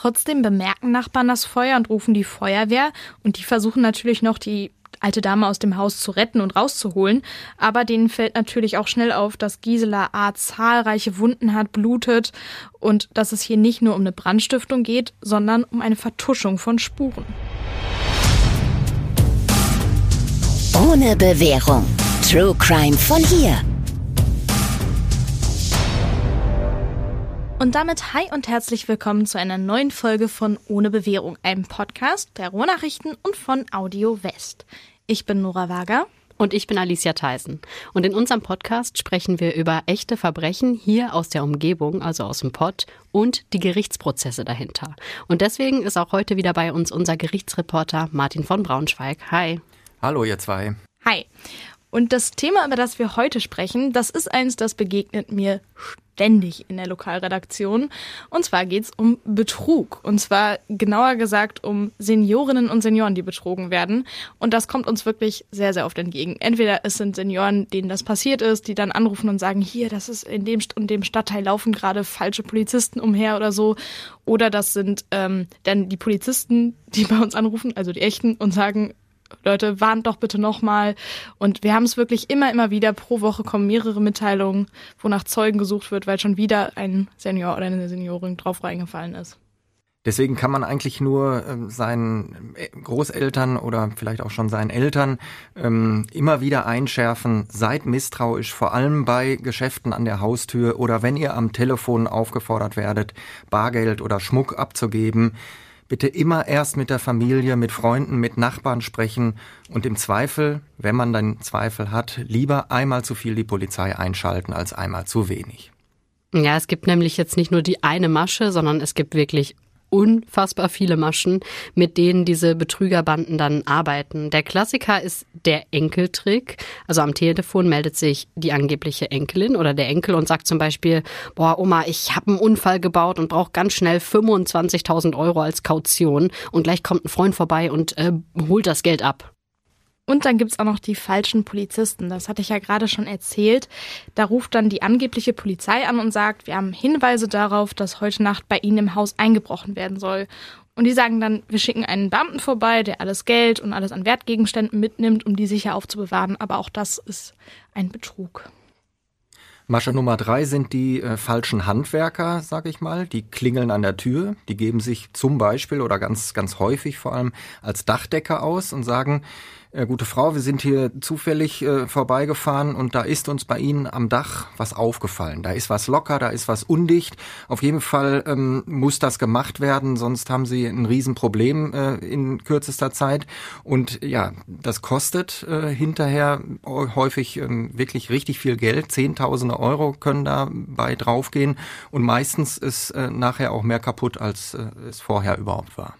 Trotzdem bemerken Nachbarn das Feuer und rufen die Feuerwehr und die versuchen natürlich noch die alte Dame aus dem Haus zu retten und rauszuholen. Aber denen fällt natürlich auch schnell auf, dass Gisela A. zahlreiche Wunden hat, blutet und dass es hier nicht nur um eine Brandstiftung geht, sondern um eine Vertuschung von Spuren. Ohne Bewährung. True Crime von hier. Und damit hi und herzlich willkommen zu einer neuen Folge von Ohne Bewährung, einem Podcast der Ruhrnachrichten und von Audio West. Ich bin Nora Wager. Und ich bin Alicia Theisen. Und in unserem Podcast sprechen wir über echte Verbrechen hier aus der Umgebung, also aus dem Pott, und die Gerichtsprozesse dahinter. Und deswegen ist auch heute wieder bei uns unser Gerichtsreporter Martin von Braunschweig. Hi. Hallo, ihr zwei. Hi. Und das Thema, über das wir heute sprechen, das ist eins, das begegnet mir ständig in der Lokalredaktion. Und zwar geht's um Betrug. Und zwar genauer gesagt um Seniorinnen und Senioren, die betrogen werden. Und das kommt uns wirklich sehr, sehr oft entgegen. Entweder es sind Senioren, denen das passiert ist, die dann anrufen und sagen, hier, das ist in dem und dem Stadtteil laufen gerade falsche Polizisten umher oder so. Oder das sind ähm, dann die Polizisten, die bei uns anrufen, also die echten, und sagen, Leute, warnt doch bitte nochmal. Und wir haben es wirklich immer, immer wieder. Pro Woche kommen mehrere Mitteilungen, wo nach Zeugen gesucht wird, weil schon wieder ein Senior oder eine Seniorin drauf reingefallen ist. Deswegen kann man eigentlich nur ähm, seinen äh, Großeltern oder vielleicht auch schon seinen Eltern ähm, immer wieder einschärfen, seid misstrauisch, vor allem bei Geschäften an der Haustür oder wenn ihr am Telefon aufgefordert werdet, Bargeld oder Schmuck abzugeben bitte immer erst mit der Familie, mit Freunden, mit Nachbarn sprechen und im Zweifel, wenn man dann Zweifel hat, lieber einmal zu viel die Polizei einschalten als einmal zu wenig. Ja, es gibt nämlich jetzt nicht nur die eine Masche, sondern es gibt wirklich unfassbar viele Maschen, mit denen diese Betrügerbanden dann arbeiten. Der Klassiker ist der Enkeltrick. Also am Telefon meldet sich die angebliche Enkelin oder der Enkel und sagt zum Beispiel, boah, Oma, ich habe einen Unfall gebaut und brauche ganz schnell 25.000 Euro als Kaution und gleich kommt ein Freund vorbei und äh, holt das Geld ab. Und dann gibt's auch noch die falschen Polizisten. Das hatte ich ja gerade schon erzählt. Da ruft dann die angebliche Polizei an und sagt, wir haben Hinweise darauf, dass heute Nacht bei Ihnen im Haus eingebrochen werden soll. Und die sagen dann, wir schicken einen Beamten vorbei, der alles Geld und alles an Wertgegenständen mitnimmt, um die sicher aufzubewahren. Aber auch das ist ein Betrug. Masche Nummer drei sind die äh, falschen Handwerker, sag ich mal. Die klingeln an der Tür, die geben sich zum Beispiel oder ganz, ganz häufig vor allem als Dachdecker aus und sagen, äh, gute Frau, wir sind hier zufällig äh, vorbeigefahren und da ist uns bei Ihnen am Dach was aufgefallen. Da ist was locker, da ist was undicht. Auf jeden Fall ähm, muss das gemacht werden, sonst haben Sie ein Riesenproblem äh, in kürzester Zeit. Und ja, das kostet äh, hinterher häufig ähm, wirklich richtig viel Geld. Zehntausende Euro können dabei draufgehen und meistens ist äh, nachher auch mehr kaputt, als äh, es vorher überhaupt war.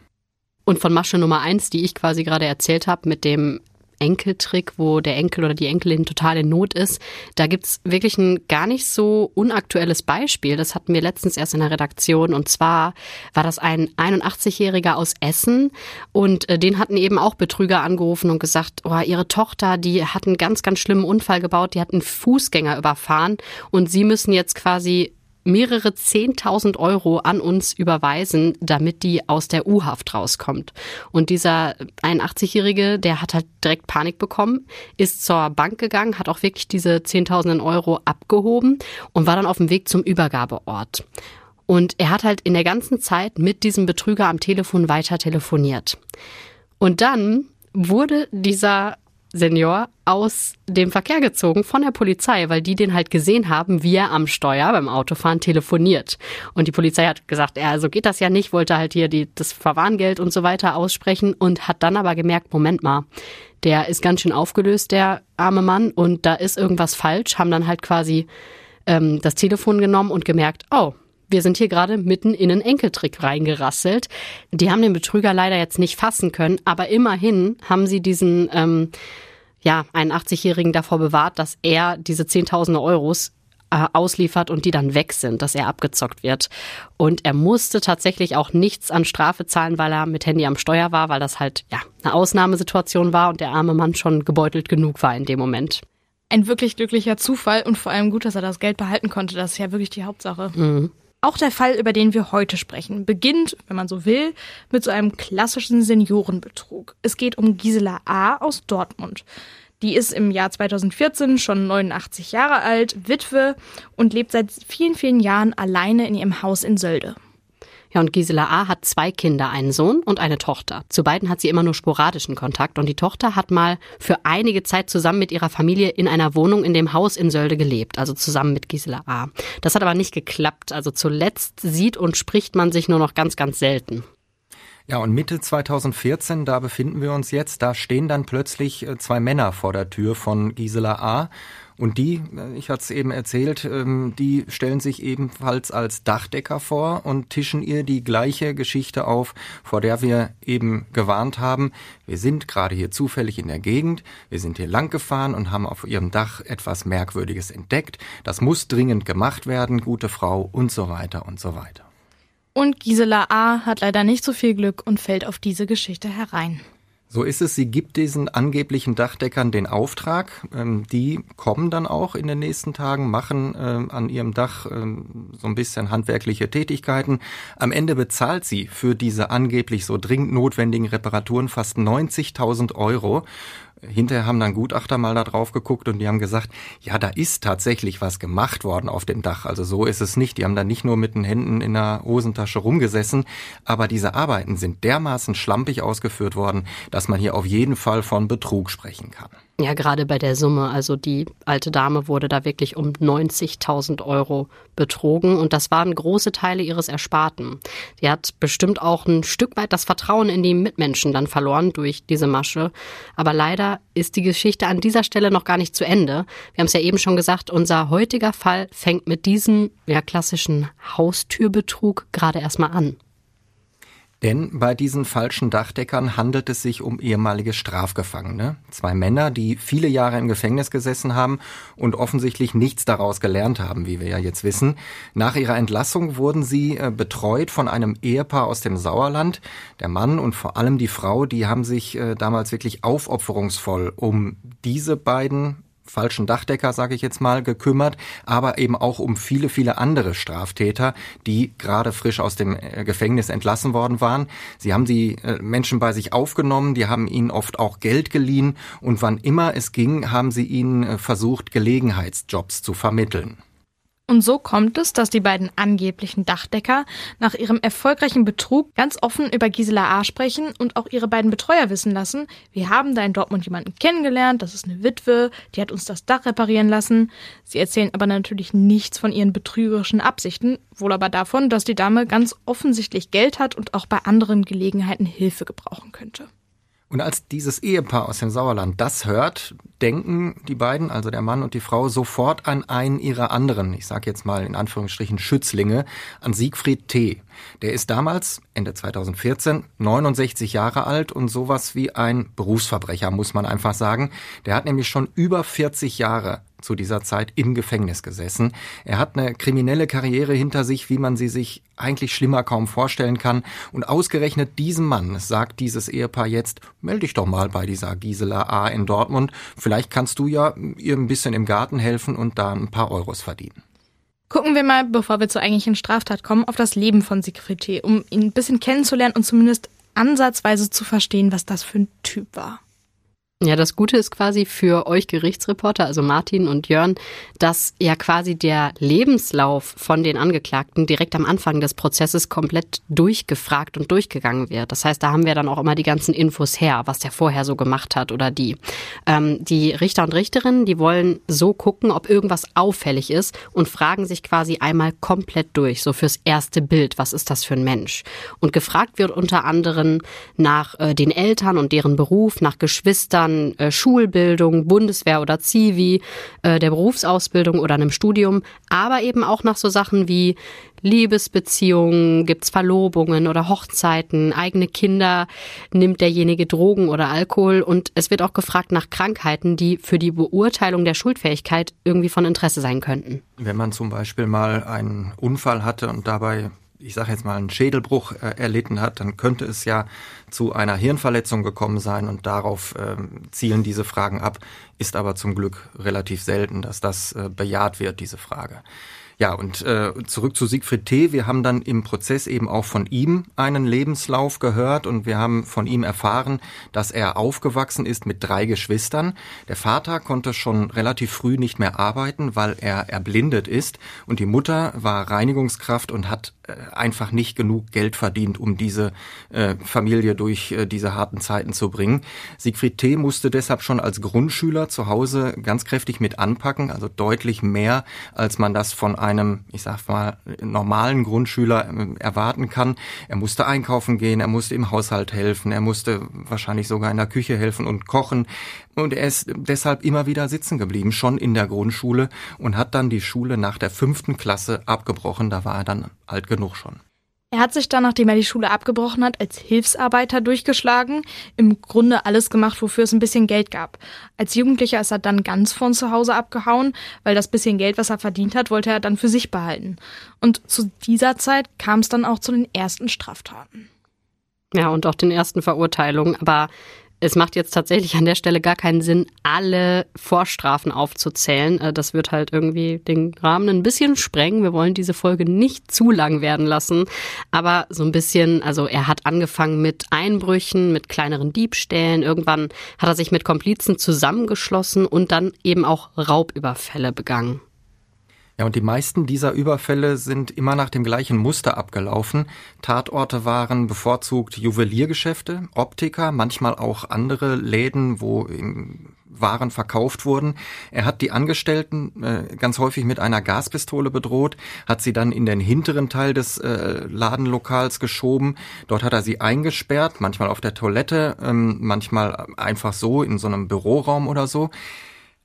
Und von Masche Nummer eins, die ich quasi gerade erzählt habe, mit dem Enkeltrick, wo der Enkel oder die Enkelin total in Not ist. Da gibt's wirklich ein gar nicht so unaktuelles Beispiel. Das hatten wir letztens erst in der Redaktion. Und zwar war das ein 81-Jähriger aus Essen. Und äh, den hatten eben auch Betrüger angerufen und gesagt, oh, ihre Tochter, die hat einen ganz, ganz schlimmen Unfall gebaut. Die hat einen Fußgänger überfahren. Und sie müssen jetzt quasi mehrere Zehntausend Euro an uns überweisen, damit die aus der U-Haft rauskommt. Und dieser 81-Jährige, der hat halt direkt Panik bekommen, ist zur Bank gegangen, hat auch wirklich diese Zehntausenden Euro abgehoben und war dann auf dem Weg zum Übergabeort. Und er hat halt in der ganzen Zeit mit diesem Betrüger am Telefon weiter telefoniert. Und dann wurde dieser Senior aus dem Verkehr gezogen von der Polizei, weil die den halt gesehen haben, wie er am Steuer beim Autofahren telefoniert. Und die Polizei hat gesagt, ja, so geht das ja nicht, wollte halt hier die, das Verwarngeld und so weiter aussprechen und hat dann aber gemerkt, Moment mal, der ist ganz schön aufgelöst, der arme Mann, und da ist irgendwas falsch, haben dann halt quasi ähm, das Telefon genommen und gemerkt, oh, wir sind hier gerade mitten in einen Enkeltrick reingerasselt. Die haben den Betrüger leider jetzt nicht fassen können, aber immerhin haben sie diesen ähm, ja, 81-Jährigen davor bewahrt, dass er diese Zehntausende Euros äh, ausliefert und die dann weg sind, dass er abgezockt wird. Und er musste tatsächlich auch nichts an Strafe zahlen, weil er mit Handy am Steuer war, weil das halt ja eine Ausnahmesituation war und der arme Mann schon gebeutelt genug war in dem Moment ein wirklich glücklicher Zufall und vor allem gut, dass er das Geld behalten konnte. Das ist ja wirklich die Hauptsache. Mhm. Auch der Fall, über den wir heute sprechen, beginnt, wenn man so will, mit so einem klassischen Seniorenbetrug. Es geht um Gisela A. aus Dortmund. Die ist im Jahr 2014 schon 89 Jahre alt, Witwe und lebt seit vielen, vielen Jahren alleine in ihrem Haus in Sölde. Ja, und Gisela A. hat zwei Kinder, einen Sohn und eine Tochter. Zu beiden hat sie immer nur sporadischen Kontakt und die Tochter hat mal für einige Zeit zusammen mit ihrer Familie in einer Wohnung in dem Haus in Sölde gelebt, also zusammen mit Gisela A. Das hat aber nicht geklappt. Also zuletzt sieht und spricht man sich nur noch ganz, ganz selten. Ja, und Mitte 2014, da befinden wir uns jetzt, da stehen dann plötzlich äh, zwei Männer vor der Tür von Gisela A. Und die, äh, ich hatte es eben erzählt, ähm, die stellen sich ebenfalls als Dachdecker vor und tischen ihr die gleiche Geschichte auf, vor der wir eben gewarnt haben. Wir sind gerade hier zufällig in der Gegend, wir sind hier lang gefahren und haben auf ihrem Dach etwas Merkwürdiges entdeckt. Das muss dringend gemacht werden, gute Frau und so weiter und so weiter. Und Gisela A. hat leider nicht so viel Glück und fällt auf diese Geschichte herein. So ist es. Sie gibt diesen angeblichen Dachdeckern den Auftrag. Ähm, die kommen dann auch in den nächsten Tagen, machen ähm, an ihrem Dach ähm, so ein bisschen handwerkliche Tätigkeiten. Am Ende bezahlt sie für diese angeblich so dringend notwendigen Reparaturen fast 90.000 Euro. Hinterher haben dann Gutachter mal da drauf geguckt und die haben gesagt, ja, da ist tatsächlich was gemacht worden auf dem Dach. Also so ist es nicht. Die haben da nicht nur mit den Händen in der Hosentasche rumgesessen, aber diese Arbeiten sind dermaßen schlampig ausgeführt worden, dass man hier auf jeden Fall von Betrug sprechen kann. Ja, gerade bei der Summe. Also die alte Dame wurde da wirklich um 90.000 Euro betrogen und das waren große Teile ihres Ersparten. Die hat bestimmt auch ein Stück weit das Vertrauen in die Mitmenschen dann verloren durch diese Masche. Aber leider ist die Geschichte an dieser Stelle noch gar nicht zu Ende. Wir haben es ja eben schon gesagt, unser heutiger Fall fängt mit diesem ja, klassischen Haustürbetrug gerade erstmal an. Denn bei diesen falschen Dachdeckern handelt es sich um ehemalige Strafgefangene. Zwei Männer, die viele Jahre im Gefängnis gesessen haben und offensichtlich nichts daraus gelernt haben, wie wir ja jetzt wissen. Nach ihrer Entlassung wurden sie äh, betreut von einem Ehepaar aus dem Sauerland. Der Mann und vor allem die Frau, die haben sich äh, damals wirklich aufopferungsvoll um diese beiden falschen Dachdecker, sage ich jetzt mal, gekümmert, aber eben auch um viele, viele andere Straftäter, die gerade frisch aus dem äh, Gefängnis entlassen worden waren. Sie haben die äh, Menschen bei sich aufgenommen, die haben ihnen oft auch Geld geliehen und wann immer es ging, haben sie ihnen äh, versucht, Gelegenheitsjobs zu vermitteln. Und so kommt es, dass die beiden angeblichen Dachdecker nach ihrem erfolgreichen Betrug ganz offen über Gisela A. sprechen und auch ihre beiden Betreuer wissen lassen, wir haben da in Dortmund jemanden kennengelernt, das ist eine Witwe, die hat uns das Dach reparieren lassen. Sie erzählen aber natürlich nichts von ihren betrügerischen Absichten, wohl aber davon, dass die Dame ganz offensichtlich Geld hat und auch bei anderen Gelegenheiten Hilfe gebrauchen könnte. Und als dieses Ehepaar aus dem Sauerland das hört, denken die beiden, also der Mann und die Frau, sofort an einen ihrer anderen, ich sage jetzt mal in Anführungsstrichen Schützlinge, an Siegfried T. Der ist damals, Ende 2014, 69 Jahre alt und sowas wie ein Berufsverbrecher, muss man einfach sagen. Der hat nämlich schon über 40 Jahre zu dieser Zeit im Gefängnis gesessen. Er hat eine kriminelle Karriere hinter sich, wie man sie sich eigentlich schlimmer kaum vorstellen kann. Und ausgerechnet diesem Mann sagt dieses Ehepaar jetzt, melde dich doch mal bei dieser Gisela A. in Dortmund. Vielleicht kannst du ja ihr ein bisschen im Garten helfen und da ein paar Euros verdienen. Gucken wir mal, bevor wir zur eigentlichen Straftat kommen, auf das Leben von Siegfried T., um ihn ein bisschen kennenzulernen und zumindest ansatzweise zu verstehen, was das für ein Typ war. Ja, das Gute ist quasi für euch Gerichtsreporter, also Martin und Jörn, dass ja quasi der Lebenslauf von den Angeklagten direkt am Anfang des Prozesses komplett durchgefragt und durchgegangen wird. Das heißt, da haben wir dann auch immer die ganzen Infos her, was der vorher so gemacht hat oder die. Ähm, die Richter und Richterinnen, die wollen so gucken, ob irgendwas auffällig ist und fragen sich quasi einmal komplett durch, so fürs erste Bild, was ist das für ein Mensch? Und gefragt wird unter anderem nach äh, den Eltern und deren Beruf, nach Geschwistern, an äh, Schulbildung, Bundeswehr oder Zivi, äh, der Berufsausbildung oder einem Studium, aber eben auch nach so Sachen wie Liebesbeziehungen, gibt's Verlobungen oder Hochzeiten, eigene Kinder, nimmt derjenige Drogen oder Alkohol und es wird auch gefragt nach Krankheiten, die für die Beurteilung der Schuldfähigkeit irgendwie von Interesse sein könnten. Wenn man zum Beispiel mal einen Unfall hatte und dabei ich sage jetzt mal, einen Schädelbruch äh, erlitten hat, dann könnte es ja zu einer Hirnverletzung gekommen sein und darauf äh, zielen diese Fragen ab. Ist aber zum Glück relativ selten, dass das äh, bejaht wird, diese Frage. Ja, und äh, zurück zu Siegfried T. Wir haben dann im Prozess eben auch von ihm einen Lebenslauf gehört und wir haben von ihm erfahren, dass er aufgewachsen ist mit drei Geschwistern. Der Vater konnte schon relativ früh nicht mehr arbeiten, weil er erblindet ist und die Mutter war Reinigungskraft und hat einfach nicht genug Geld verdient, um diese äh, Familie durch äh, diese harten Zeiten zu bringen. Siegfried T. musste deshalb schon als Grundschüler zu Hause ganz kräftig mit anpacken, also deutlich mehr, als man das von einem ich sag mal, normalen Grundschüler ähm, erwarten kann. Er musste einkaufen gehen, er musste im Haushalt helfen, er musste wahrscheinlich sogar in der Küche helfen und kochen. Und er ist deshalb immer wieder sitzen geblieben, schon in der Grundschule und hat dann die Schule nach der fünften Klasse abgebrochen. Da war er dann alt genug schon. Er hat sich dann, nachdem er die Schule abgebrochen hat, als Hilfsarbeiter durchgeschlagen, im Grunde alles gemacht, wofür es ein bisschen Geld gab. Als Jugendlicher ist er dann ganz von zu Hause abgehauen, weil das bisschen Geld, was er verdient hat, wollte er dann für sich behalten. Und zu dieser Zeit kam es dann auch zu den ersten Straftaten. Ja, und auch den ersten Verurteilungen. Aber es macht jetzt tatsächlich an der Stelle gar keinen Sinn, alle Vorstrafen aufzuzählen. Äh, das wird halt irgendwie den Rahmen ein bisschen sprengen. Wir wollen diese Folge nicht zu lang werden lassen. Aber so ein bisschen, also er hat angefangen mit Einbrüchen, mit kleineren Diebstählen. Irgendwann hat er sich mit Komplizen zusammengeschlossen und dann eben auch Raubüberfälle begangen. Ja, und die meisten dieser Überfälle sind immer nach dem gleichen Muster abgelaufen. Tatorte waren bevorzugt Juweliergeschäfte, Optiker, manchmal auch andere Läden, wo Waren verkauft wurden. Er hat die Angestellten äh, ganz häufig mit einer Gaspistole bedroht, hat sie dann in den hinteren Teil des äh, Ladenlokals geschoben. Dort hat er sie eingesperrt, manchmal auf der Toilette, ähm, manchmal einfach so in so einem Büroraum oder so.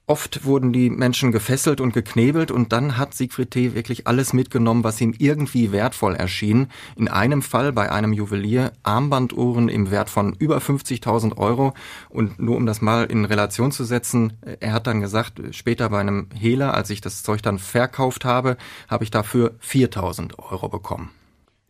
Oft wurden die Menschen gefesselt und geknebelt und dann hat Siegfried T. wirklich alles mitgenommen, was ihm irgendwie wertvoll erschien. In einem Fall bei einem Juwelier Armbanduhren im Wert von über 50.000 Euro. Und nur um das mal in Relation zu setzen, er hat dann gesagt, später bei einem Hehler, als ich das Zeug dann verkauft habe, habe ich dafür 4.000 Euro bekommen.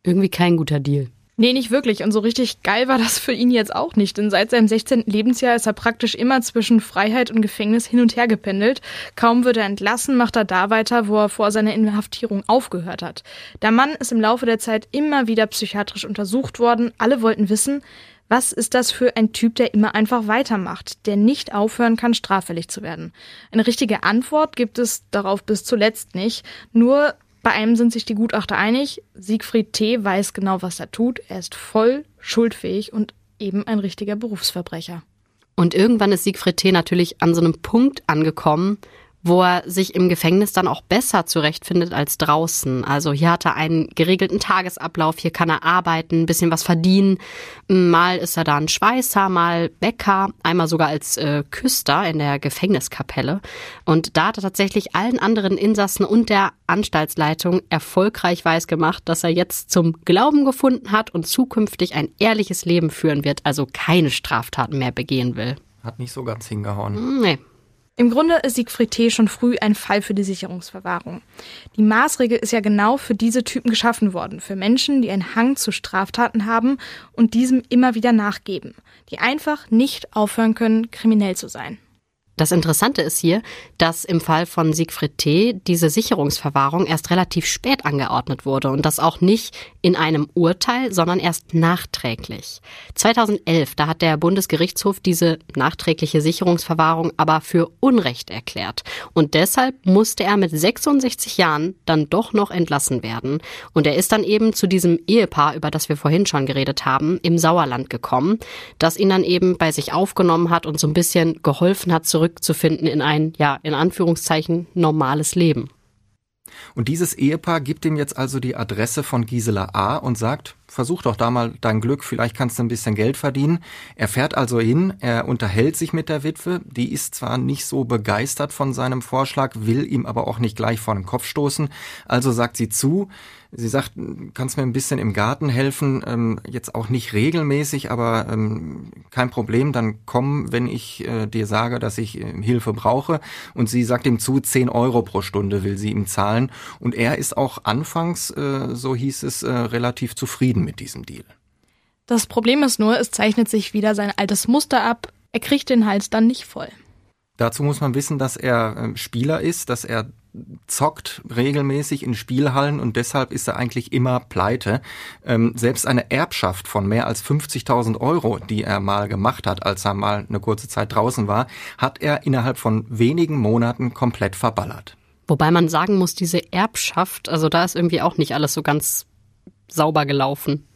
Irgendwie kein guter Deal. Nee, nicht wirklich. Und so richtig geil war das für ihn jetzt auch nicht. Denn seit seinem 16. Lebensjahr ist er praktisch immer zwischen Freiheit und Gefängnis hin und her gependelt. Kaum wird er entlassen, macht er da weiter, wo er vor seiner Inhaftierung aufgehört hat. Der Mann ist im Laufe der Zeit immer wieder psychiatrisch untersucht worden. Alle wollten wissen, was ist das für ein Typ, der immer einfach weitermacht, der nicht aufhören kann, straffällig zu werden? Eine richtige Antwort gibt es darauf bis zuletzt nicht. Nur bei einem sind sich die Gutachter einig, Siegfried T. weiß genau, was er tut, er ist voll schuldfähig und eben ein richtiger Berufsverbrecher. Und irgendwann ist Siegfried T. natürlich an so einem Punkt angekommen, wo er sich im Gefängnis dann auch besser zurechtfindet als draußen. Also hier hat er einen geregelten Tagesablauf, hier kann er arbeiten, ein bisschen was verdienen. Mal ist er da ein Schweißer, mal Bäcker, einmal sogar als äh, Küster in der Gefängniskapelle. Und da hat er tatsächlich allen anderen Insassen und der Anstaltsleitung erfolgreich weiß gemacht, dass er jetzt zum Glauben gefunden hat und zukünftig ein ehrliches Leben führen wird, also keine Straftaten mehr begehen will. Hat nicht so ganz hingehauen. Nee. Im Grunde ist Siegfried T. schon früh ein Fall für die Sicherungsverwahrung. Die Maßregel ist ja genau für diese Typen geschaffen worden, für Menschen, die einen Hang zu Straftaten haben und diesem immer wieder nachgeben, die einfach nicht aufhören können, kriminell zu sein. Das Interessante ist hier, dass im Fall von Siegfried T. diese Sicherungsverwahrung erst relativ spät angeordnet wurde und das auch nicht in einem Urteil, sondern erst nachträglich. 2011, da hat der Bundesgerichtshof diese nachträgliche Sicherungsverwahrung aber für Unrecht erklärt und deshalb musste er mit 66 Jahren dann doch noch entlassen werden und er ist dann eben zu diesem Ehepaar, über das wir vorhin schon geredet haben, im Sauerland gekommen, das ihn dann eben bei sich aufgenommen hat und so ein bisschen geholfen hat, zurück zurückzufinden in ein, ja, in Anführungszeichen normales Leben. Und dieses Ehepaar gibt ihm jetzt also die Adresse von Gisela A. und sagt, versuch doch da mal dein Glück, vielleicht kannst du ein bisschen Geld verdienen. Er fährt also hin, er unterhält sich mit der Witwe, die ist zwar nicht so begeistert von seinem Vorschlag, will ihm aber auch nicht gleich vor den Kopf stoßen, also sagt sie zu, Sie sagt, kannst mir ein bisschen im Garten helfen, ähm, jetzt auch nicht regelmäßig, aber ähm, kein Problem, dann komm, wenn ich äh, dir sage, dass ich äh, Hilfe brauche. Und sie sagt ihm zu, 10 Euro pro Stunde will sie ihm zahlen. Und er ist auch anfangs, äh, so hieß es, äh, relativ zufrieden mit diesem Deal. Das Problem ist nur, es zeichnet sich wieder sein altes Muster ab. Er kriegt den Hals dann nicht voll. Dazu muss man wissen, dass er äh, Spieler ist, dass er zockt regelmäßig in Spielhallen und deshalb ist er eigentlich immer pleite. Ähm, selbst eine Erbschaft von mehr als 50.000 Euro, die er mal gemacht hat, als er mal eine kurze Zeit draußen war, hat er innerhalb von wenigen Monaten komplett verballert. Wobei man sagen muss, diese Erbschaft, also da ist irgendwie auch nicht alles so ganz sauber gelaufen.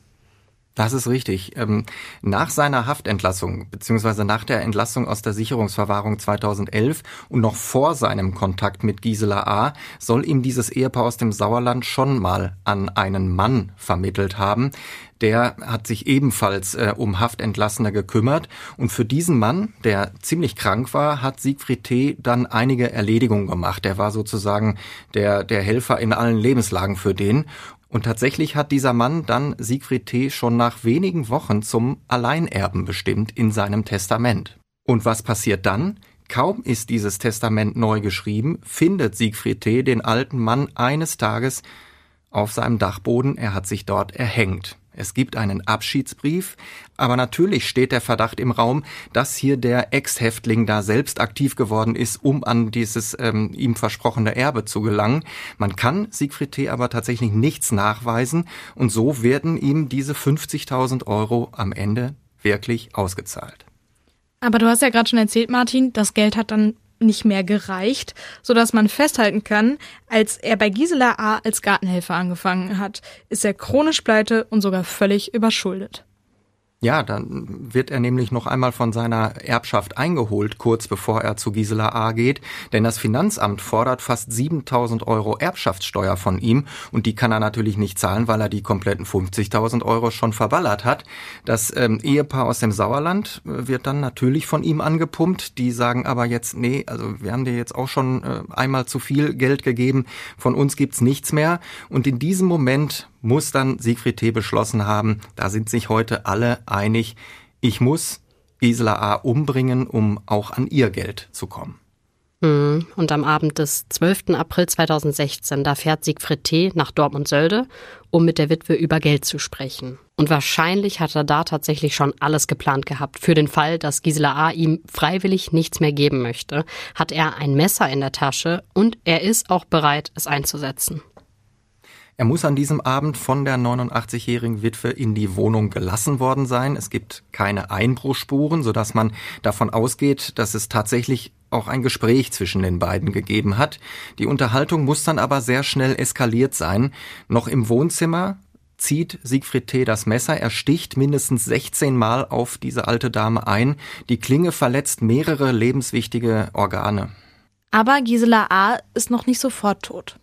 Das ist richtig. Ähm, nach seiner Haftentlassung beziehungsweise nach der Entlassung aus der Sicherungsverwahrung 2011 und noch vor seinem Kontakt mit Gisela A. soll ihm dieses Ehepaar aus dem Sauerland schon mal an einen Mann vermittelt haben. Der hat sich ebenfalls äh, um Haftentlassene gekümmert. Und für diesen Mann, der ziemlich krank war, hat Siegfried T. dann einige Erledigungen gemacht. Der war sozusagen der, der Helfer in allen Lebenslagen für den. Und tatsächlich hat dieser Mann dann Siegfried T. schon nach wenigen Wochen zum Alleinerben bestimmt in seinem Testament. Und was passiert dann? Kaum ist dieses Testament neu geschrieben, findet Siegfried T. den alten Mann eines Tages auf seinem Dachboden, er hat sich dort erhängt. Es gibt einen Abschiedsbrief, aber natürlich steht der Verdacht im Raum, dass hier der Ex-Häftling da selbst aktiv geworden ist, um an dieses ähm, ihm versprochene Erbe zu gelangen. Man kann Siegfried T. aber tatsächlich nichts nachweisen und so werden ihm diese 50.000 Euro am Ende wirklich ausgezahlt. Aber du hast ja gerade schon erzählt, Martin, das Geld hat dann nicht mehr gereicht, so dass man festhalten kann, als er bei Gisela A. als Gartenhelfer angefangen hat, ist er chronisch pleite und sogar völlig überschuldet. Ja, dann wird er nämlich noch einmal von seiner Erbschaft eingeholt, kurz bevor er zu Gisela A. geht, denn das Finanzamt fordert fast 7000 Euro Erbschaftssteuer von ihm und die kann er natürlich nicht zahlen, weil er die kompletten 50.000 Euro schon verballert hat. Das ähm, Ehepaar aus dem Sauerland äh, wird dann natürlich von ihm angepumpt. Die sagen aber jetzt, nee, also wir haben dir jetzt auch schon äh, einmal zu viel Geld gegeben, von uns gibt's nichts mehr. Und in diesem Moment muss dann Siegfried T. beschlossen haben, da sind sich heute alle einig, ich muss Gisela A. umbringen, um auch an ihr Geld zu kommen. Hm, und am Abend des 12. April 2016, da fährt Siegfried T. nach Dortmund-Sölde, um mit der Witwe über Geld zu sprechen. Und wahrscheinlich hat er da tatsächlich schon alles geplant gehabt. Für den Fall, dass Gisela A. ihm freiwillig nichts mehr geben möchte, hat er ein Messer in der Tasche und er ist auch bereit, es einzusetzen. Er muss an diesem Abend von der 89-jährigen Witwe in die Wohnung gelassen worden sein. Es gibt keine Einbruchspuren, sodass man davon ausgeht, dass es tatsächlich auch ein Gespräch zwischen den beiden gegeben hat. Die Unterhaltung muss dann aber sehr schnell eskaliert sein. Noch im Wohnzimmer zieht Siegfried T. das Messer, er sticht mindestens 16 Mal auf diese alte Dame ein. Die Klinge verletzt mehrere lebenswichtige Organe. Aber Gisela A. ist noch nicht sofort tot.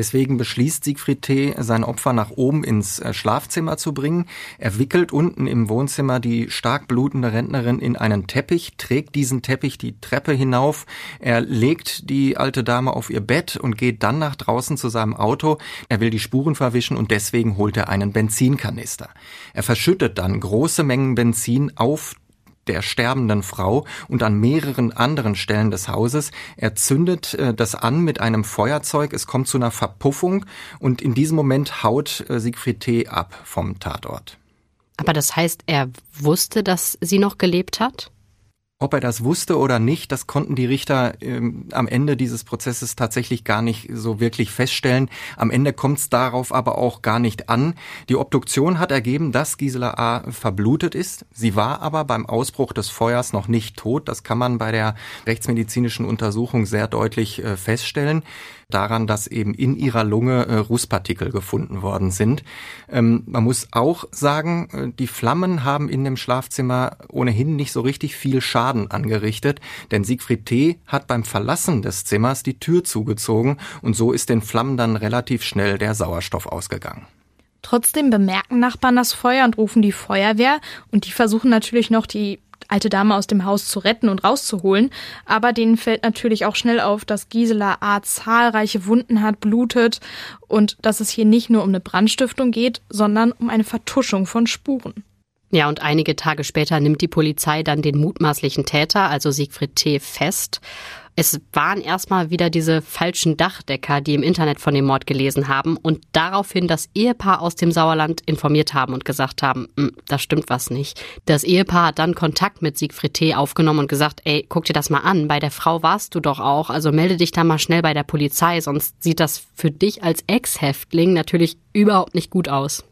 Deswegen beschließt Siegfried T., sein Opfer nach oben ins äh, Schlafzimmer zu bringen. Er wickelt unten im Wohnzimmer die stark blutende Rentnerin in einen Teppich, trägt diesen Teppich die Treppe hinauf. Er legt die alte Dame auf ihr Bett und geht dann nach draußen zu seinem Auto. Er will die Spuren verwischen und deswegen holt er einen Benzinkanister. Er verschüttet dann große Mengen Benzin auf der sterbenden Frau und an mehreren anderen Stellen des Hauses. Er zündet äh, das an mit einem Feuerzeug. Es kommt zu einer Verpuffung und in diesem Moment haut äh, Siegfried T. ab vom Tatort. Aber das heißt, er wusste, dass sie noch gelebt hat? Ob er das wusste oder nicht, das konnten die Richter ähm, am Ende dieses Prozesses tatsächlich gar nicht so wirklich feststellen. Am Ende kommt es darauf aber auch gar nicht an. Die Obduktion hat ergeben, dass Gisela A. verblutet ist. Sie war aber beim Ausbruch des Feuers noch nicht tot. Das kann man bei der rechtsmedizinischen Untersuchung sehr deutlich äh, feststellen daran, dass eben in ihrer Lunge äh, Rußpartikel gefunden worden sind. Ähm, man muss auch sagen, äh, die Flammen haben in dem Schlafzimmer ohnehin nicht so richtig viel Schaden angerichtet, denn Siegfried T. hat beim Verlassen des Zimmers die Tür zugezogen und so ist den Flammen dann relativ schnell der Sauerstoff ausgegangen. Trotzdem bemerken Nachbarn das Feuer und rufen die Feuerwehr und die versuchen natürlich noch die alte Dame aus dem Haus zu retten und rauszuholen. Aber denen fällt natürlich auch schnell auf, dass Gisela A. zahlreiche Wunden hat, blutet und dass es hier nicht nur um eine Brandstiftung geht, sondern um eine Vertuschung von Spuren. Ja, und einige Tage später nimmt die Polizei dann den mutmaßlichen Täter, also Siegfried T., fest. Es waren erstmal wieder diese falschen Dachdecker, die im Internet von dem Mord gelesen haben und daraufhin das Ehepaar aus dem Sauerland informiert haben und gesagt haben, hm, da stimmt was nicht. Das Ehepaar hat dann Kontakt mit Siegfried T. aufgenommen und gesagt, ey, guck dir das mal an, bei der Frau warst du doch auch, also melde dich da mal schnell bei der Polizei, sonst sieht das für dich als Ex-Häftling natürlich überhaupt nicht gut aus.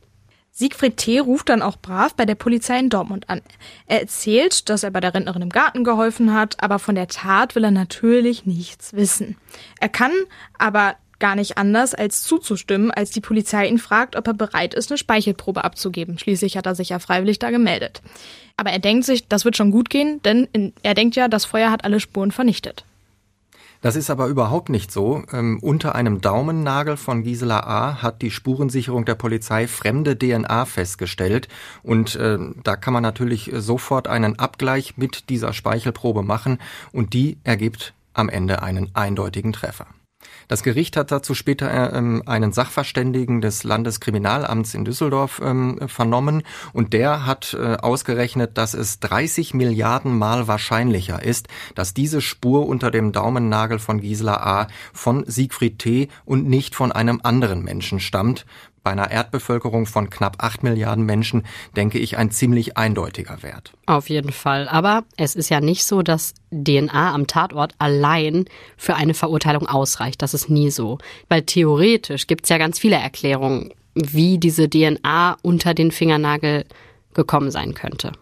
Siegfried T. ruft dann auch brav bei der Polizei in Dortmund an. Er erzählt, dass er bei der Rentnerin im Garten geholfen hat, aber von der Tat will er natürlich nichts wissen. Er kann aber gar nicht anders, als zuzustimmen, als die Polizei ihn fragt, ob er bereit ist, eine Speichelprobe abzugeben. Schließlich hat er sich ja freiwillig da gemeldet. Aber er denkt sich, das wird schon gut gehen, denn er denkt ja, das Feuer hat alle Spuren vernichtet. Das ist aber überhaupt nicht so. Ähm, unter einem Daumennagel von Gisela A. hat die Spurensicherung der Polizei fremde DNA festgestellt. Und äh, da kann man natürlich sofort einen Abgleich mit dieser Speichelprobe machen. Und die ergibt am Ende einen eindeutigen Treffer. Das Gericht hat dazu später äh, ähm, einen Sachverständigen des Landeskriminalamts in Düsseldorf ähm, vernommen und der hat äh, ausgerechnet, dass es 30 Milliarden Mal wahrscheinlicher ist, dass diese Spur unter dem Daumennagel von Gisela A. von Siegfried T. und nicht von einem anderen Menschen stammt, bei einer Erdbevölkerung von knapp acht Milliarden Menschen, denke ich, ein ziemlich eindeutiger Wert. Auf jeden Fall. Aber es ist ja nicht so, dass DNA am Tatort allein für eine Verurteilung ausreicht. Das ist nie so. Weil theoretisch gibt es ja ganz viele Erklärungen, wie diese DNA unter den Fingernagel gekommen sein könnte.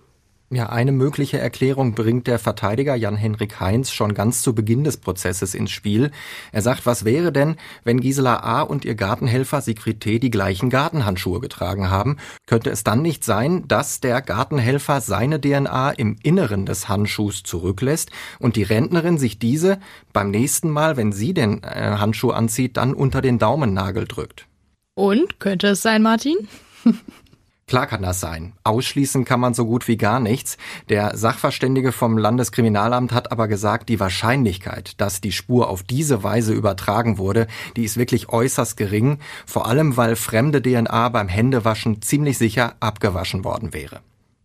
Ja, eine mögliche Erklärung bringt der Verteidiger Jan-Henrik Heinz schon ganz zu Beginn des Prozesses ins Spiel. Er sagt, was wäre denn, wenn Gisela A. und ihr Gartenhelfer Sigrid T. die gleichen Gartenhandschuhe getragen haben? Könnte es dann nicht sein, dass der Gartenhelfer seine DNA im Inneren des Handschuhs zurücklässt und die Rentnerin sich diese beim nächsten Mal, wenn sie den äh, Handschuh anzieht, dann unter den Daumennagel drückt? Und könnte es sein, Martin? Klar kann das sein. Ausschließen kann man so gut wie gar nichts. Der Sachverständige vom Landeskriminalamt hat aber gesagt, die Wahrscheinlichkeit, dass die Spur auf diese Weise übertragen wurde, die ist wirklich äußerst gering, vor allem weil fremde DNA beim Händewaschen ziemlich sicher abgewaschen worden wäre.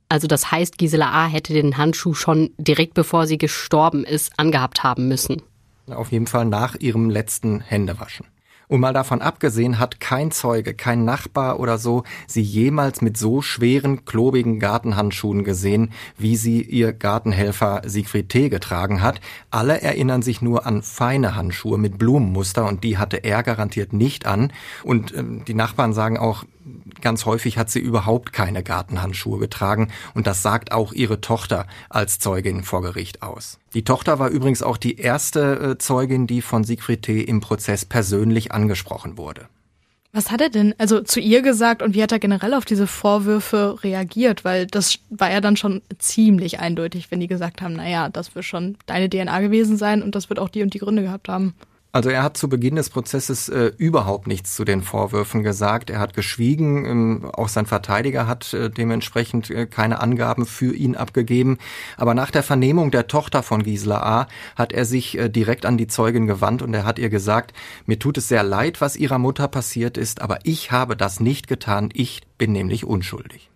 Also das heißt, Gisela A. hätte den Handschuh schon direkt bevor sie gestorben ist, angehabt haben müssen. Auf jeden Fall nach ihrem letzten Händewaschen. Und mal davon abgesehen hat kein Zeuge, kein Nachbar oder so sie jemals mit so schweren, klobigen Gartenhandschuhen gesehen, wie sie ihr Gartenhelfer Siegfried T. getragen hat. Alle erinnern sich nur an feine Handschuhe mit Blumenmuster und die hatte er garantiert nicht an. Und äh, die Nachbarn sagen auch, Ganz häufig hat sie überhaupt keine Gartenhandschuhe getragen und das sagt auch ihre Tochter als Zeugin vor Gericht aus. Die Tochter war übrigens auch die erste äh, Zeugin, die von Siegfried T. im Prozess persönlich angesprochen wurde. Was hat er denn also zu ihr gesagt und wie hat er generell auf diese Vorwürfe reagiert? Weil das war ja dann schon ziemlich eindeutig, wenn die gesagt haben, naja, das wird schon deine DNA gewesen sein und das wird auch die und die Gründe gehabt haben. Also er hat zu Beginn des Prozesses äh, überhaupt nichts zu den Vorwürfen gesagt. Er hat geschwiegen. Ähm, auch sein Verteidiger hat äh, dementsprechend äh, keine Angaben für ihn abgegeben. Aber nach der Vernehmung der Tochter von Gisela A. hat er sich äh, direkt an die Zeugin gewandt und er hat ihr gesagt, mir tut es sehr leid, was ihrer Mutter passiert ist, aber ich habe das nicht getan. Ich bin nämlich unschuldig.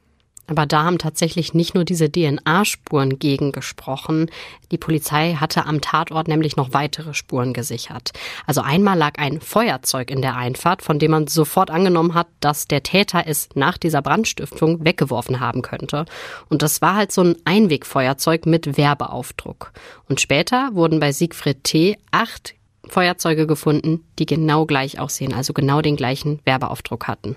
Aber da haben tatsächlich nicht nur diese DNA-Spuren gegengesprochen. Die Polizei hatte am Tatort nämlich noch weitere Spuren gesichert. Also einmal lag ein Feuerzeug in der Einfahrt, von dem man sofort angenommen hat, dass der Täter es nach dieser Brandstiftung weggeworfen haben könnte. Und das war halt so ein Einwegfeuerzeug mit Werbeaufdruck. Und später wurden bei Siegfried T. acht Feuerzeuge gefunden, die genau gleich aussehen, also genau den gleichen Werbeaufdruck hatten.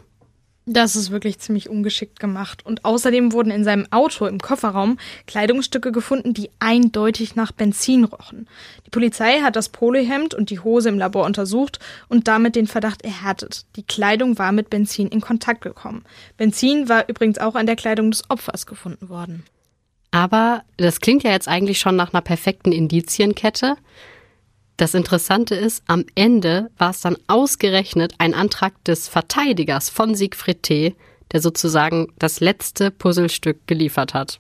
Das ist wirklich ziemlich ungeschickt gemacht. Und außerdem wurden in seinem Auto im Kofferraum Kleidungsstücke gefunden, die eindeutig nach Benzin rochen. Die Polizei hat das Polohemd und die Hose im Labor untersucht und damit den Verdacht erhärtet. Die Kleidung war mit Benzin in Kontakt gekommen. Benzin war übrigens auch an der Kleidung des Opfers gefunden worden. Aber das klingt ja jetzt eigentlich schon nach einer perfekten Indizienkette. Das Interessante ist, am Ende war es dann ausgerechnet ein Antrag des Verteidigers von Siegfried T., der sozusagen das letzte Puzzlestück geliefert hat.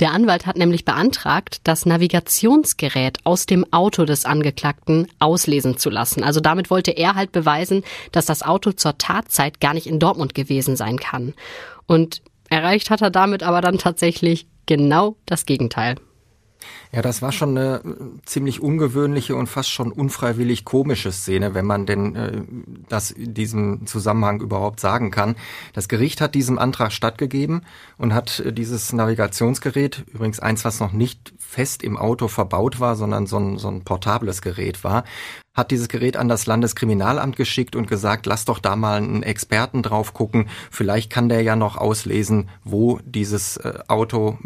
Der Anwalt hat nämlich beantragt, das Navigationsgerät aus dem Auto des Angeklagten auslesen zu lassen. Also damit wollte er halt beweisen, dass das Auto zur Tatzeit gar nicht in Dortmund gewesen sein kann. Und Erreicht hat er damit aber dann tatsächlich genau das Gegenteil. Ja, das war schon eine äh, ziemlich ungewöhnliche und fast schon unfreiwillig komische Szene, wenn man denn äh, das in diesem Zusammenhang überhaupt sagen kann. Das Gericht hat diesem Antrag stattgegeben und hat äh, dieses Navigationsgerät, übrigens eins, was noch nicht fest im Auto verbaut war, sondern so ein, so ein portables Gerät war, hat dieses Gerät an das Landeskriminalamt geschickt und gesagt, lass doch da mal einen Experten drauf gucken, vielleicht kann der ja noch auslesen, wo dieses äh, Auto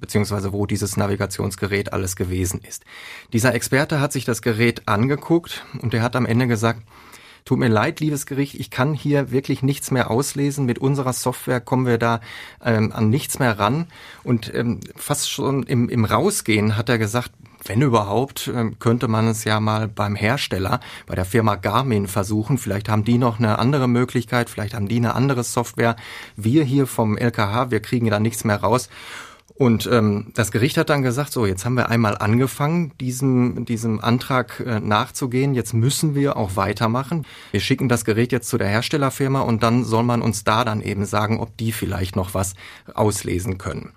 beziehungsweise wo dieses Navigationsgerät alles gewesen ist. Dieser Experte hat sich das Gerät angeguckt und er hat am Ende gesagt, Tut mir leid, liebes Gericht, ich kann hier wirklich nichts mehr auslesen. Mit unserer Software kommen wir da ähm, an nichts mehr ran. Und ähm, fast schon im, im Rausgehen hat er gesagt, wenn überhaupt, ähm, könnte man es ja mal beim Hersteller, bei der Firma Garmin versuchen. Vielleicht haben die noch eine andere Möglichkeit, vielleicht haben die eine andere Software. Wir hier vom LKH, wir kriegen da nichts mehr raus. Und ähm, das Gericht hat dann gesagt, so, jetzt haben wir einmal angefangen, diesem, diesem Antrag äh, nachzugehen. Jetzt müssen wir auch weitermachen. Wir schicken das Gerät jetzt zu der Herstellerfirma und dann soll man uns da dann eben sagen, ob die vielleicht noch was auslesen können.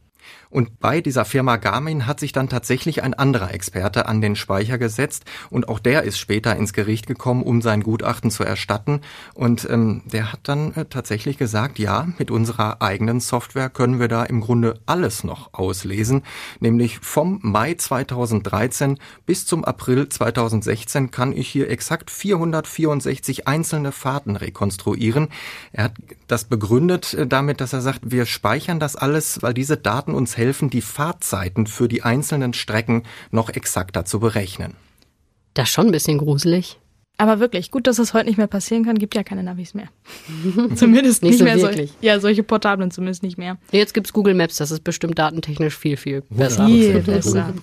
Und bei dieser Firma Garmin hat sich dann tatsächlich ein anderer Experte an den Speicher gesetzt und auch der ist später ins Gericht gekommen, um sein Gutachten zu erstatten. Und ähm, der hat dann äh, tatsächlich gesagt, ja, mit unserer eigenen Software können wir da im Grunde alles noch auslesen, nämlich vom Mai 2013 bis zum April 2016 kann ich hier exakt 464 einzelne Fahrten rekonstruieren. Er hat das begründet äh, damit, dass er sagt, wir speichern das alles, weil diese Daten uns helfen, helfen, die Fahrtzeiten für die einzelnen Strecken noch exakter zu berechnen. Das ist schon ein bisschen gruselig. Aber wirklich, gut, dass das heute nicht mehr passieren kann, gibt ja keine Navis mehr. zumindest nicht, nicht so mehr wirklich. Sol ja, solche portablen zumindest nicht mehr. Jetzt gibt es Google Maps, das ist bestimmt datentechnisch viel, viel besser. Viel besser.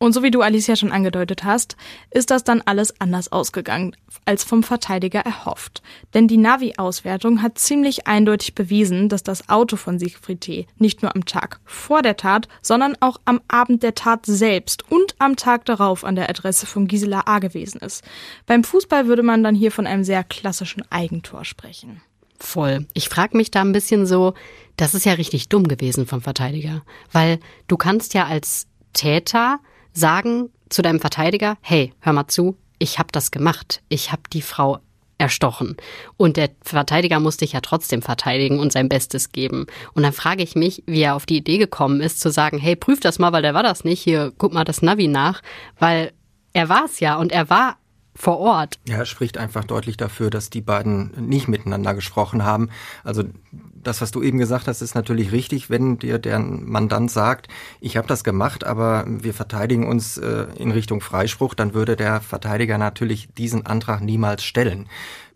Und so wie du Alicia schon angedeutet hast, ist das dann alles anders ausgegangen als vom Verteidiger erhofft. Denn die Navi-Auswertung hat ziemlich eindeutig bewiesen, dass das Auto von Siegfried T. nicht nur am Tag vor der Tat, sondern auch am Abend der Tat selbst und am Tag darauf an der Adresse von Gisela A. gewesen ist. Beim Fußball würde man dann hier von einem sehr klassischen Eigentor sprechen. Voll. Ich frage mich da ein bisschen so, das ist ja richtig dumm gewesen vom Verteidiger. Weil du kannst ja als Täter sagen zu deinem Verteidiger, hey, hör mal zu, ich habe das gemacht, ich habe die Frau erstochen. Und der Verteidiger muss dich ja trotzdem verteidigen und sein Bestes geben. Und dann frage ich mich, wie er auf die Idee gekommen ist, zu sagen, hey, prüf das mal, weil der war das nicht, hier, guck mal das Navi nach, weil er war es ja und er war vor Ort. Ja, er spricht einfach deutlich dafür, dass die beiden nicht miteinander gesprochen haben. Also das, was du eben gesagt hast, ist natürlich richtig, wenn dir der Mandant sagt, ich habe das gemacht, aber wir verteidigen uns äh, in Richtung Freispruch, dann würde der Verteidiger natürlich diesen Antrag niemals stellen.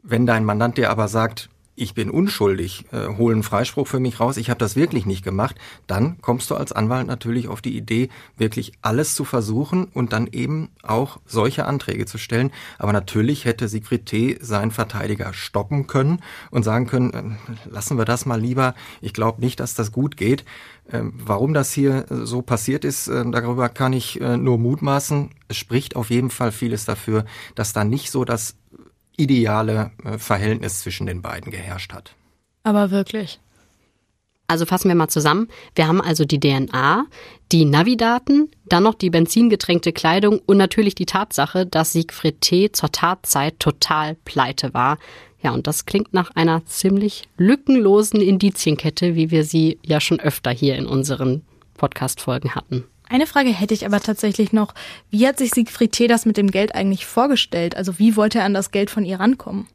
Wenn dein Mandant dir aber sagt, ich bin unschuldig, äh, holen Freispruch für mich raus, ich habe das wirklich nicht gemacht, dann kommst du als Anwalt natürlich auf die Idee, wirklich alles zu versuchen und dann eben auch solche Anträge zu stellen. Aber natürlich hätte Siegfried T. seinen Verteidiger stoppen können und sagen können, äh, lassen wir das mal lieber, ich glaube nicht, dass das gut geht. Äh, warum das hier so passiert ist, äh, darüber kann ich äh, nur mutmaßen. Es spricht auf jeden Fall vieles dafür, dass da nicht so das ideale äh, Verhältnis zwischen den beiden geherrscht hat. Aber wirklich. Also fassen wir mal zusammen. Wir haben also die DNA, die Navidaten, dann noch die benzingetränkte Kleidung und natürlich die Tatsache, dass Siegfried T. zur Tatzeit total pleite war. Ja, und das klingt nach einer ziemlich lückenlosen Indizienkette, wie wir sie ja schon öfter hier in unseren Podcast-Folgen hatten. Eine Frage hätte ich aber tatsächlich noch. Wie hat sich Siegfried T. das mit dem Geld eigentlich vorgestellt? Also wie wollte er an das Geld von ihr rankommen?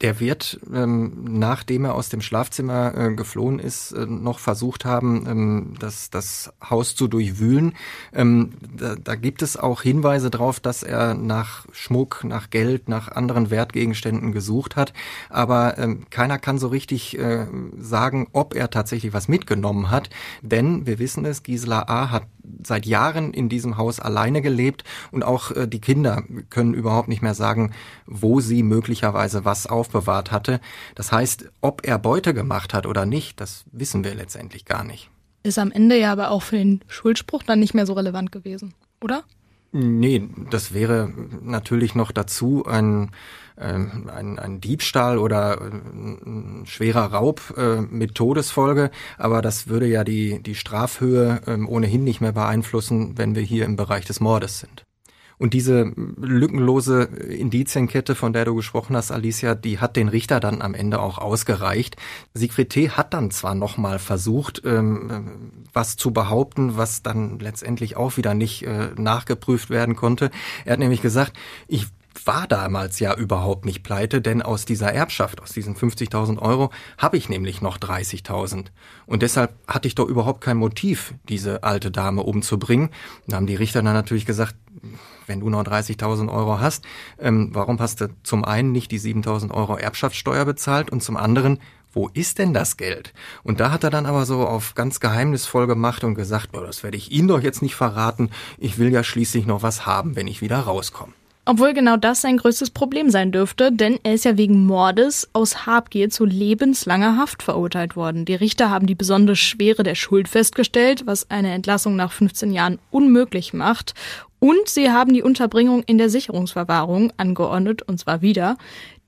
Der wird, ähm, nachdem er aus dem Schlafzimmer äh, geflohen ist, äh, noch versucht haben, ähm, das, das Haus zu durchwühlen. Ähm, da, da gibt es auch Hinweise darauf, dass er nach Schmuck, nach Geld, nach anderen Wertgegenständen gesucht hat. Aber ähm, keiner kann so richtig äh, sagen, ob er tatsächlich was mitgenommen hat. Denn wir wissen es, Gisela A. hat seit Jahren in diesem Haus alleine gelebt und auch äh, die Kinder können überhaupt nicht mehr sagen, wo sie möglicherweise was aufbewahrt hatte. Das heißt, ob er Beute gemacht hat oder nicht, das wissen wir letztendlich gar nicht. Ist am Ende ja aber auch für den Schuldspruch dann nicht mehr so relevant gewesen, oder? Nee, das wäre natürlich noch dazu ein ein, ein Diebstahl oder ein schwerer Raub äh, mit Todesfolge, aber das würde ja die, die Strafhöhe ähm, ohnehin nicht mehr beeinflussen, wenn wir hier im Bereich des Mordes sind. Und diese lückenlose Indizienkette, von der du gesprochen hast, Alicia, die hat den Richter dann am Ende auch ausgereicht. Siegfried T. hat dann zwar nochmal versucht, ähm, was zu behaupten, was dann letztendlich auch wieder nicht äh, nachgeprüft werden konnte. Er hat nämlich gesagt, ich war damals ja überhaupt nicht pleite, denn aus dieser Erbschaft, aus diesen 50.000 Euro, habe ich nämlich noch 30.000. Und deshalb hatte ich doch überhaupt kein Motiv, diese alte Dame umzubringen. Da haben die Richter dann natürlich gesagt, wenn du noch 30.000 Euro hast, ähm, warum hast du zum einen nicht die 7.000 Euro Erbschaftssteuer bezahlt und zum anderen, wo ist denn das Geld? Und da hat er dann aber so auf ganz geheimnisvoll gemacht und gesagt, oh, das werde ich Ihnen doch jetzt nicht verraten. Ich will ja schließlich noch was haben, wenn ich wieder rauskomme. Obwohl genau das sein größtes Problem sein dürfte, denn er ist ja wegen Mordes aus Habgier zu lebenslanger Haft verurteilt worden. Die Richter haben die besondere Schwere der Schuld festgestellt, was eine Entlassung nach 15 Jahren unmöglich macht. Und sie haben die Unterbringung in der Sicherungsverwahrung angeordnet, und zwar wieder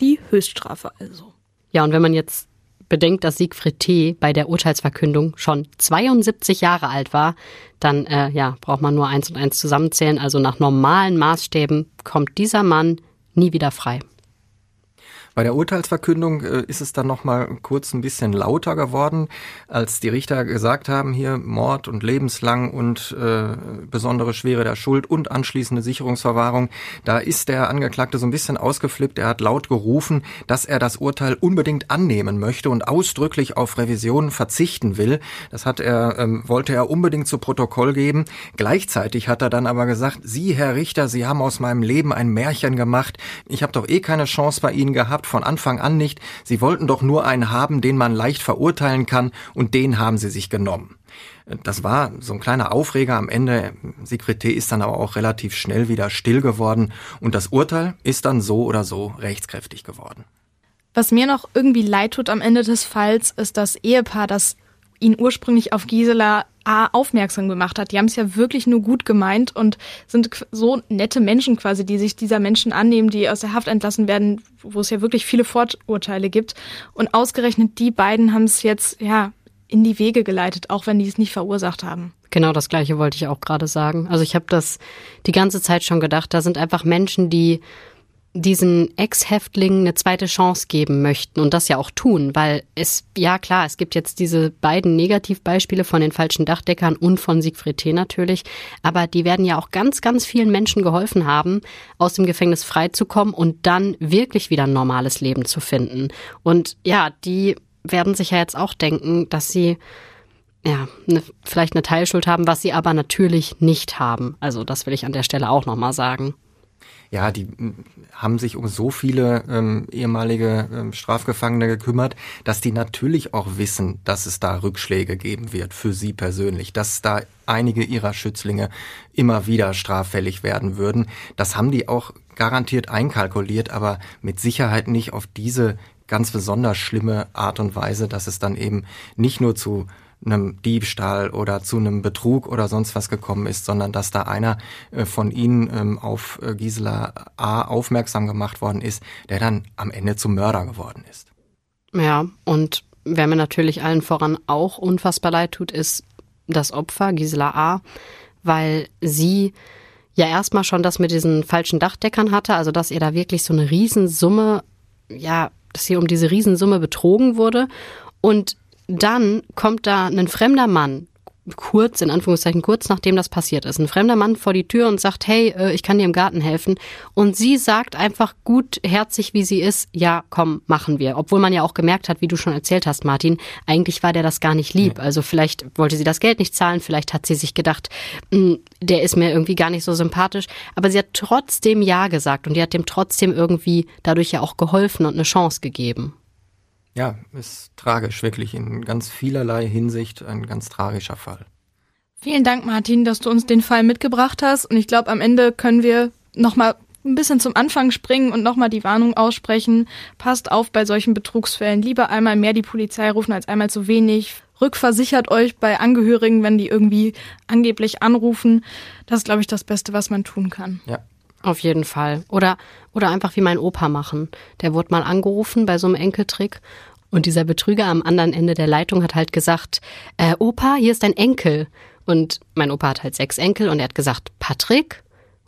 die Höchststrafe also. Ja, und wenn man jetzt bedenkt, dass Siegfried T. bei der Urteilsverkündung schon 72 Jahre alt war, dann äh, ja, braucht man nur eins und eins zusammenzählen. Also nach normalen Maßstäben kommt dieser Mann nie wieder frei. Bei der Urteilsverkündung äh, ist es dann noch mal kurz ein bisschen lauter geworden, als die Richter gesagt haben, hier Mord und lebenslang und äh, besondere Schwere der Schuld und anschließende Sicherungsverwahrung. Da ist der Angeklagte so ein bisschen ausgeflippt. Er hat laut gerufen, dass er das Urteil unbedingt annehmen möchte und ausdrücklich auf Revisionen verzichten will. Das hat er, ähm, wollte er unbedingt zu Protokoll geben. Gleichzeitig hat er dann aber gesagt, Sie, Herr Richter, Sie haben aus meinem Leben ein Märchen gemacht. Ich habe doch eh keine Chance bei Ihnen gehabt von Anfang an nicht. Sie wollten doch nur einen haben, den man leicht verurteilen kann, und den haben sie sich genommen. Das war so ein kleiner Aufreger am Ende. Siegfried ist dann aber auch relativ schnell wieder still geworden und das Urteil ist dann so oder so rechtskräftig geworden. Was mir noch irgendwie leid tut am Ende des Falls, ist das Ehepaar, das ihn ursprünglich auf Gisela A aufmerksam gemacht hat. Die haben es ja wirklich nur gut gemeint und sind so nette Menschen quasi, die sich dieser Menschen annehmen, die aus der Haft entlassen werden, wo es ja wirklich viele Vorurteile gibt. Und ausgerechnet die beiden haben es jetzt, ja, in die Wege geleitet, auch wenn die es nicht verursacht haben. Genau das gleiche wollte ich auch gerade sagen. Also ich habe das die ganze Zeit schon gedacht, da sind einfach Menschen, die diesen Ex-Häftlingen eine zweite Chance geben möchten und das ja auch tun, weil es, ja klar, es gibt jetzt diese beiden Negativbeispiele von den falschen Dachdeckern und von Siegfried T. natürlich, aber die werden ja auch ganz, ganz vielen Menschen geholfen haben, aus dem Gefängnis freizukommen und dann wirklich wieder ein normales Leben zu finden. Und ja, die werden sich ja jetzt auch denken, dass sie ja, ne, vielleicht eine Teilschuld haben, was sie aber natürlich nicht haben. Also das will ich an der Stelle auch nochmal sagen ja, die haben sich um so viele ähm, ehemalige ähm, Strafgefangene gekümmert, dass die natürlich auch wissen, dass es da Rückschläge geben wird für sie persönlich, dass da einige ihrer Schützlinge immer wieder straffällig werden würden. Das haben die auch garantiert einkalkuliert, aber mit Sicherheit nicht auf diese ganz besonders schlimme Art und Weise, dass es dann eben nicht nur zu einem Diebstahl oder zu einem Betrug oder sonst was gekommen ist, sondern dass da einer äh, von ihnen ähm, auf äh, Gisela A. aufmerksam gemacht worden ist, der dann am Ende zum Mörder geworden ist. Ja, und wer mir natürlich allen voran auch unfassbar leid tut, ist das Opfer, Gisela A., weil sie ja erstmal schon das mit diesen falschen Dachdeckern hatte, also dass ihr da wirklich so eine Riesensumme, ja, dass sie um diese Riesensumme betrogen wurde und dann kommt da ein fremder Mann, kurz, in Anführungszeichen, kurz nachdem das passiert ist, ein fremder Mann vor die Tür und sagt, hey, äh, ich kann dir im Garten helfen. Und sie sagt einfach gutherzig, wie sie ist, ja, komm, machen wir. Obwohl man ja auch gemerkt hat, wie du schon erzählt hast, Martin, eigentlich war der das gar nicht lieb. Also vielleicht wollte sie das Geld nicht zahlen, vielleicht hat sie sich gedacht, hm, der ist mir irgendwie gar nicht so sympathisch. Aber sie hat trotzdem Ja gesagt und die hat dem trotzdem irgendwie dadurch ja auch geholfen und eine Chance gegeben. Ja, ist tragisch, wirklich in ganz vielerlei Hinsicht ein ganz tragischer Fall. Vielen Dank, Martin, dass du uns den Fall mitgebracht hast. Und ich glaube, am Ende können wir nochmal ein bisschen zum Anfang springen und nochmal die Warnung aussprechen. Passt auf bei solchen Betrugsfällen. Lieber einmal mehr die Polizei rufen als einmal zu wenig. rückversichert euch bei Angehörigen, wenn die irgendwie angeblich anrufen. Das ist, glaube ich, das Beste, was man tun kann. Ja. Auf jeden Fall. Oder, oder einfach wie mein Opa machen. Der wurde mal angerufen bei so einem Enkeltrick und dieser Betrüger am anderen Ende der Leitung hat halt gesagt, äh, Opa, hier ist dein Enkel. Und mein Opa hat halt sechs Enkel und er hat gesagt, Patrick?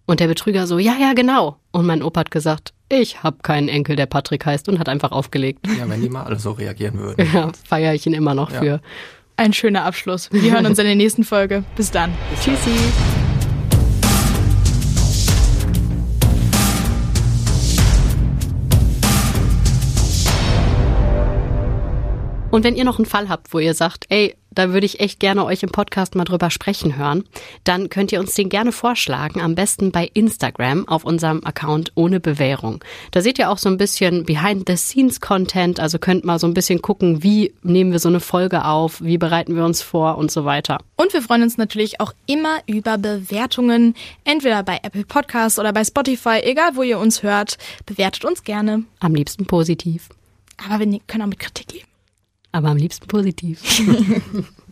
Und der Betrüger so, ja, ja, genau. Und mein Opa hat gesagt, ich habe keinen Enkel, der Patrick heißt und hat einfach aufgelegt. Ja, wenn die mal alle so reagieren würden. Ja, feiere ich ihn immer noch Ja. für. Ein schöner Abschluss. Wir hören uns in der nächsten Folge. Bis dann. Tschüssi. Und wenn ihr noch einen Fall habt, wo ihr sagt, ey, da würde ich echt gerne euch im Podcast mal drüber sprechen hören, dann könnt ihr uns den gerne vorschlagen, am besten bei Instagram auf unserem Account ohne Bewährung. Da seht ihr auch so ein bisschen Behind-the-Scenes-Content, also könnt mal so ein bisschen gucken, wie nehmen wir so eine Folge auf, wie bereiten wir uns vor und so weiter. Und wir freuen uns natürlich auch immer über Bewertungen, entweder bei Apple Podcasts oder bei Spotify, egal wo ihr uns hört. Bewertet uns gerne. Am liebsten positiv, Aber wir können auch mit Kritik leben. Aber am liebsten positiv.